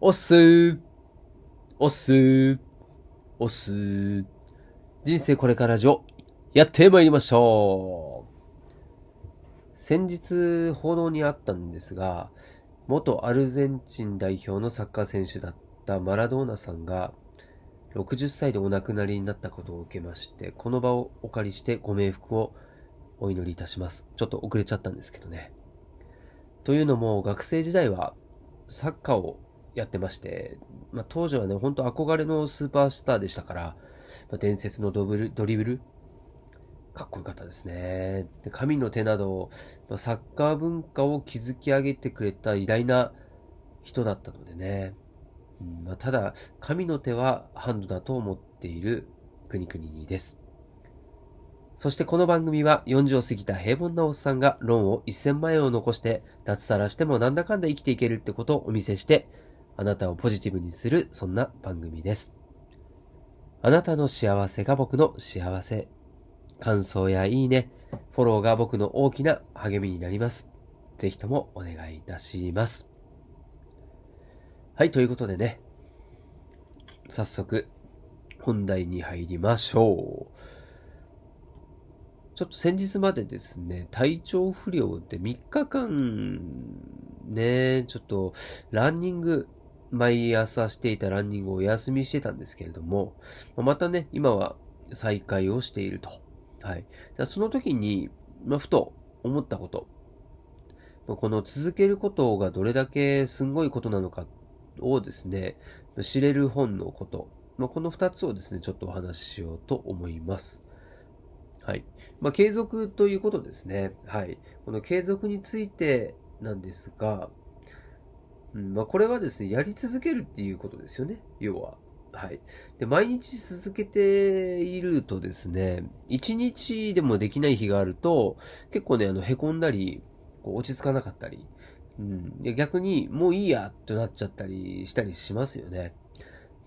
おっすー。おっすー。おっすー。人生これから上、やってまいりましょう。先日報道にあったんですが、元アルゼンチン代表のサッカー選手だったマラドーナさんが、60歳でお亡くなりになったことを受けまして、この場をお借りしてご冥福をお祈りいたします。ちょっと遅れちゃったんですけどね。というのも、学生時代はサッカーをやってまして、まあ、当時はね、ほんと憧れのスーパースターでしたから、まあ、伝説のドブルドリブル、かっこよかったですね。で神の手など、まあ、サッカー文化を築き上げてくれた偉大な人だったのでね。うんまあ、ただ、神の手はハンドだと思っている国々です。そしてこの番組は40を過ぎた平凡なおっさんがローンを1000万円を残して脱サラしてもなんだかんだ生きていけるってことをお見せしてあなたをポジティブにするそんな番組です。あなたの幸せが僕の幸せ。感想やいいね、フォローが僕の大きな励みになります。ぜひともお願いいたします。はい、ということでね、早速本題に入りましょう。ちょっと先日までですね、体調不良で3日間、ね、ちょっとランニング、毎朝していたランニングをお休みしてたんですけれども、またね、今は再開をしていると。はい。その時に、まあ、ふと思ったこと。この続けることがどれだけすんごいことなのかをですね、知れる本のこと。まあ、この2つをですね、ちょっとお話ししようと思います。はい。まあ、継続ということですね。はい。この継続についてなんですが、うんまあ、これはですね、やり続けるっていうことですよね。要は。はい。で、毎日続けているとですね、一日でもできない日があると、結構ね、あの、凹んだり、こう落ち着かなかったり、うん。で、逆に、もういいや、となっちゃったりしたりしますよね。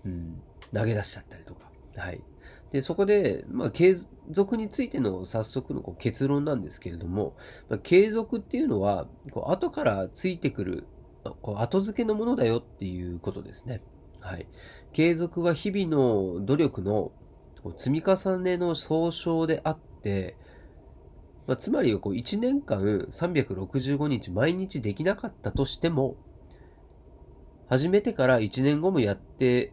うん。投げ出しちゃったりとか。はい。で、そこで、まあ、継続についての早速のこう結論なんですけれども、まあ、継続っていうのは、こう後からついてくる、こう後付けのものだよっていうことですね。はい。継続は日々の努力の積み重ねの総称であって、まあ、つまりこう1年間365日毎日できなかったとしても、始めてから1年後もやって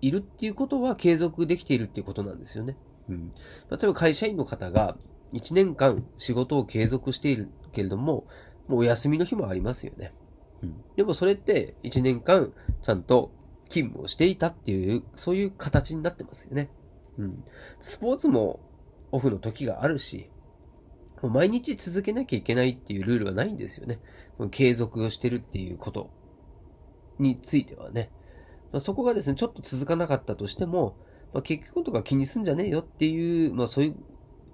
いるっていうことは継続できているっていうことなんですよね。うん。例えば会社員の方が1年間仕事を継続しているけれども、もうお休みの日もありますよね。うん。でもそれって1年間ちゃんと勤務をしていたっていう、そういう形になってますよね。うん。スポーツもオフの時があるし、もう毎日続けなきゃいけないっていうルールはないんですよね。継続をしてるっていうことについてはね。まあ、そこがですね、ちょっと続かなかったとしても、まあ、結局とか気にすんじゃねえよっていう、まあそうい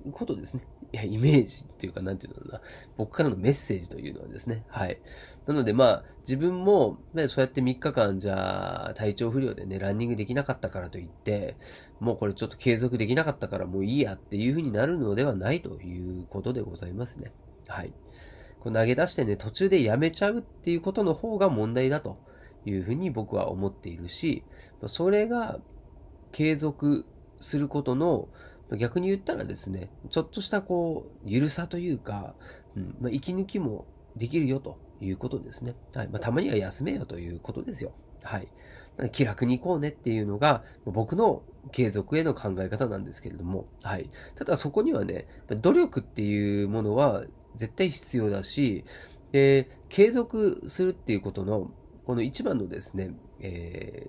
うことですね。いや、イメージっていうか、なんていうのかな。僕からのメッセージというのはですね。はい。なのでまあ、自分も、ね、そうやって3日間じゃあ、体調不良でね、ランニングできなかったからといって、もうこれちょっと継続できなかったからもういいやっていう風になるのではないということでございますね。はい。こう投げ出してね、途中でやめちゃうっていうことの方が問題だと。いうふうに僕は思っているし、それが継続することの逆に言ったらですね、ちょっとしたこう、ゆるさというか、うんまあ、息抜きもできるよということですね。はい。まあ、たまには休めよということですよ。はい。気楽に行こうねっていうのが、僕の継続への考え方なんですけれども、はい。ただそこにはね、努力っていうものは絶対必要だし、で、継続するっていうことのこの一番のですね、え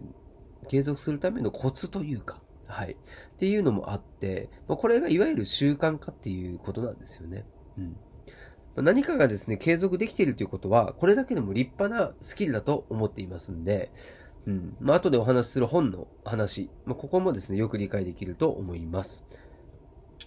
ー、継続するためのコツというか、はい。っていうのもあって、ま、これがいわゆる習慣化っていうことなんですよね。うん。ま、何かがですね、継続できているということは、これだけでも立派なスキルだと思っていますんで、うん。まあ、後でお話しする本の話、まあ、ここもですね、よく理解できると思います。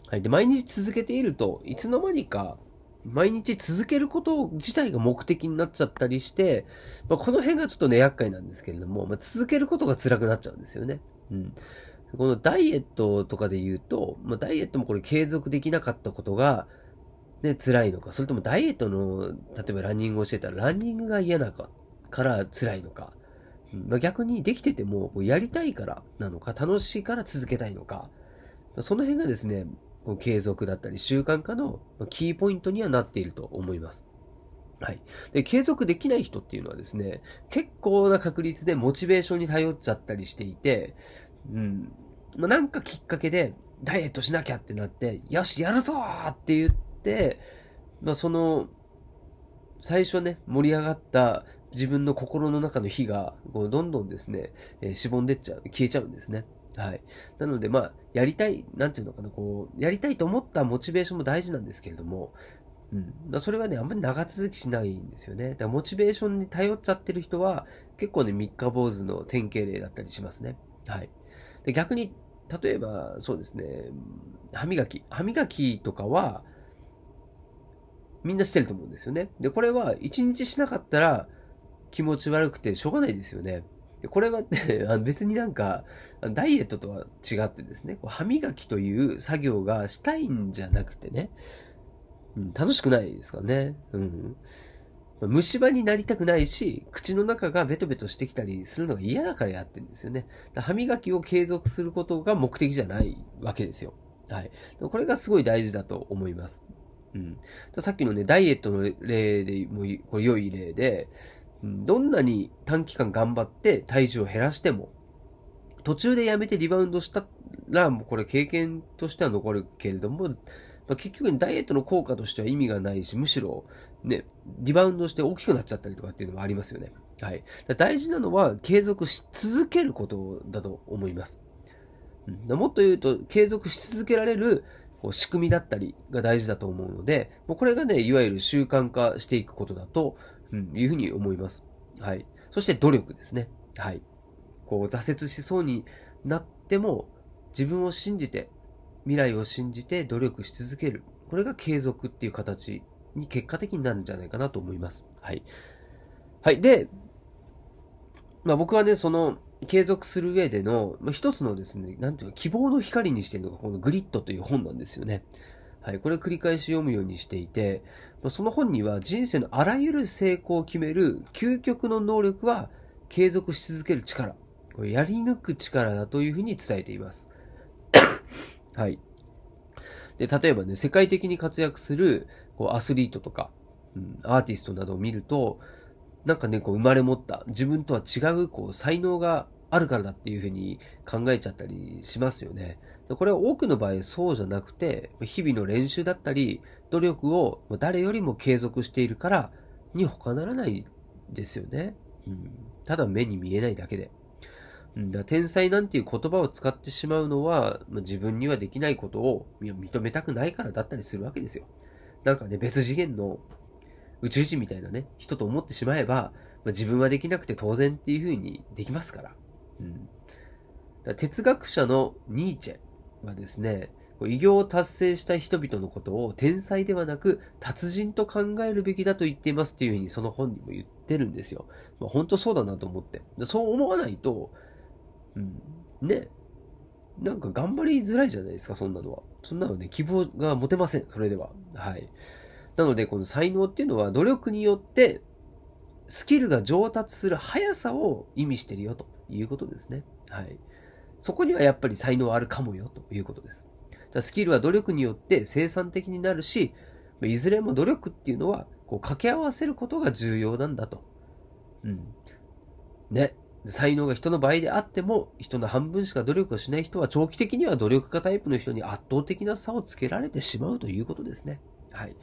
はい。で、毎日続けていると、いつの間にか、毎日続けること自体が目的になっちゃったりして、まあ、この辺がちょっとね、厄介なんですけれども、まあ、続けることが辛くなっちゃうんですよね。うん。このダイエットとかで言うと、まあ、ダイエットもこれ継続できなかったことが、ね、辛いのか、それともダイエットの、例えばランニングをしてたら、ランニングが嫌なか、から辛いのか、まあ、逆にできてても、やりたいからなのか、楽しいから続けたいのか、その辺がですね、継続だったり習慣化のキーポイントにはなっていると思います。はい。で、継続できない人っていうのはですね、結構な確率でモチベーションに頼っちゃったりしていて、うん。まあ、なんかきっかけで、ダイエットしなきゃってなって、よし、やるぞって言って、まあ、その、最初ね、盛り上がった自分の心の中の火が、こうどんどんですね、えー、しぼんでっちゃう、消えちゃうんですね。はい。なので、まあ、やりたい、なんていうのかな、こう、やりたいと思ったモチベーションも大事なんですけれども、うん。それはね、あんまり長続きしないんですよね。だからモチベーションに頼っちゃってる人は、結構ね、三日坊主の典型例だったりしますね。はい。で逆に、例えば、そうですね、歯磨き。歯磨きとかは、みんなしてると思うんですよね。で、これは一日しなかったら気持ち悪くてしょうがないですよね。でこれは ね、別になんか、ダイエットとは違ってですね、歯磨きという作業がしたいんじゃなくてね、うん、楽しくないですからね。うん。虫歯になりたくないし、口の中がベトベトしてきたりするのが嫌だからやってるんですよね。歯磨きを継続することが目的じゃないわけですよ。はい。これがすごい大事だと思います。うん。さっきのね、ダイエットの例でもこれ良い例で、どんなに短期間頑張って体重を減らしても、途中でやめてリバウンドしたら、もうこれ経験としては残るけれども、まあ、結局ダイエットの効果としては意味がないし、むしろ、ね、リバウンドして大きくなっちゃったりとかっていうのもありますよね。はい。大事なのは継続し続けることだと思います。うん、もっと言うと、継続し続けられるこう仕組みだったりが大事だと思うので、もうこれがね、いわゆる習慣化していくことだと、うん、いうふうに思います。はい。そして努力ですね。はい。こう、挫折しそうになっても、自分を信じて、未来を信じて努力し続ける。これが継続っていう形に結果的になるんじゃないかなと思います。はい。はい。で、まあ僕はね、その、継続する上での、まあ、一つのですね、なんていうか、希望の光にしてるのが、このグリッドという本なんですよね。はい。これを繰り返し読むようにしていて、まあ、その本には人生のあらゆる成功を決める究極の能力は継続し続ける力。これやり抜く力だというふうに伝えています。はい。で、例えばね、世界的に活躍するこうアスリートとか、うん、アーティストなどを見ると、なんかね、こう生まれ持った自分とは違うこう才能があるからだっていうふうに考えちゃったりしますよね。これは多くの場合そうじゃなくて、日々の練習だったり、努力を誰よりも継続しているからに他ならないですよね。うん、ただ目に見えないだけで。だ天才なんていう言葉を使ってしまうのは、ま、自分にはできないことを認めたくないからだったりするわけですよ。なんかね、別次元の宇宙人みたいなね、人と思ってしまえば、ま、自分はできなくて当然っていうふうにできますから。うん、だ哲学者のニーチェはですね、偉業を達成した人々のことを天才ではなく達人と考えるべきだと言っていますっていうふうにその本にも言ってるんですよ。まあ、本当そうだなと思って。そう思わないと、うん。ね。なんか頑張りづらいじゃないですか、そんなのは。そんなのね、希望が持てません、それでは。はい。なので、この才能っていうのは努力によって、スキルが上達する速さを意味してるよということですね。はい。そこにはやっぱり才能あるかもよということです。スキルは努力によって生産的になるし、いずれも努力っていうのは、こう掛け合わせることが重要なんだと。うん。ね。才能が人の倍であっても、人の半分しか努力をしない人は長期的には努力家タイプの人に圧倒的な差をつけられてしまうということですね。はい。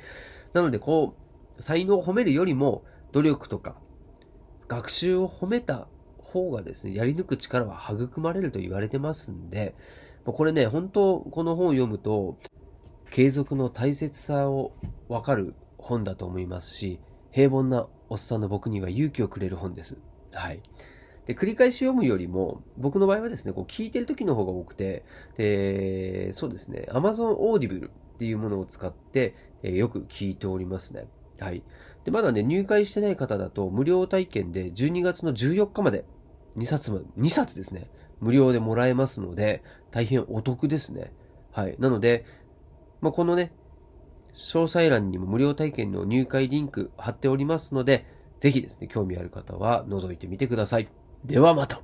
なので、こう、才能を褒めるよりも、努力とか、学習を褒めた方がですね、やり抜く力は育まれると言われてますんで、これね、本当この本を読むと、継続の大切さをわかる本だと思いますし、平凡なおっさんの僕には勇気をくれる本です。はい。で、繰り返し読むよりも、僕の場合はですね、こう聞いてる時の方が多くて、で、そうですね、Amazon Audible っていうものを使って、えー、よく聞いておりますね。はい。で、まだね、入会してない方だと、無料体験で12月の14日まで、2冊ま、2冊ですね、無料でもらえますので、大変お得ですね。はい。なので、まあ、このね、詳細欄にも無料体験の入会リンク貼っておりますので、ぜひですね、興味ある方は覗いてみてください。ではまた。